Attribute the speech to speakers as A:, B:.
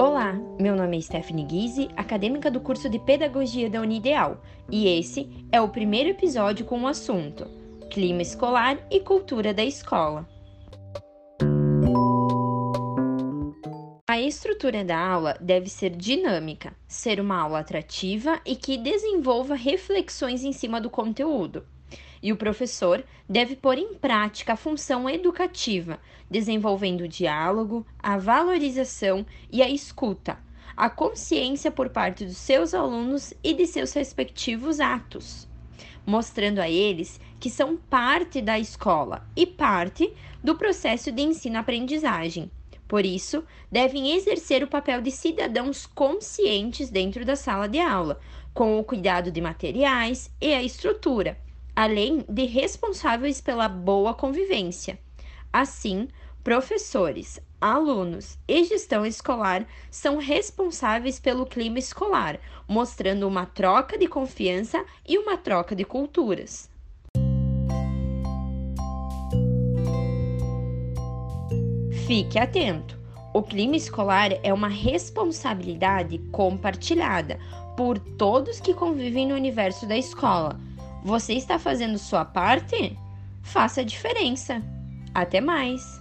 A: Olá, meu nome é Stephanie Guise, acadêmica do curso de Pedagogia da Unideal, e esse é o primeiro episódio com o assunto Clima Escolar e Cultura da Escola. A estrutura da aula deve ser dinâmica, ser uma aula atrativa e que desenvolva reflexões em cima do conteúdo e o professor deve pôr em prática a função educativa, desenvolvendo o diálogo, a valorização e a escuta, a consciência por parte dos seus alunos e de seus respectivos atos, mostrando a eles que são parte da escola e parte do processo de ensino-aprendizagem. Por isso, devem exercer o papel de cidadãos conscientes dentro da sala de aula, com o cuidado de materiais e a estrutura além de responsáveis pela boa convivência. Assim, professores, alunos e gestão escolar são responsáveis pelo clima escolar, mostrando uma troca de confiança e uma troca de culturas. Fique atento! O clima escolar é uma responsabilidade compartilhada por todos que convivem no universo da escola você está fazendo sua parte? Faça a diferença. Até mais!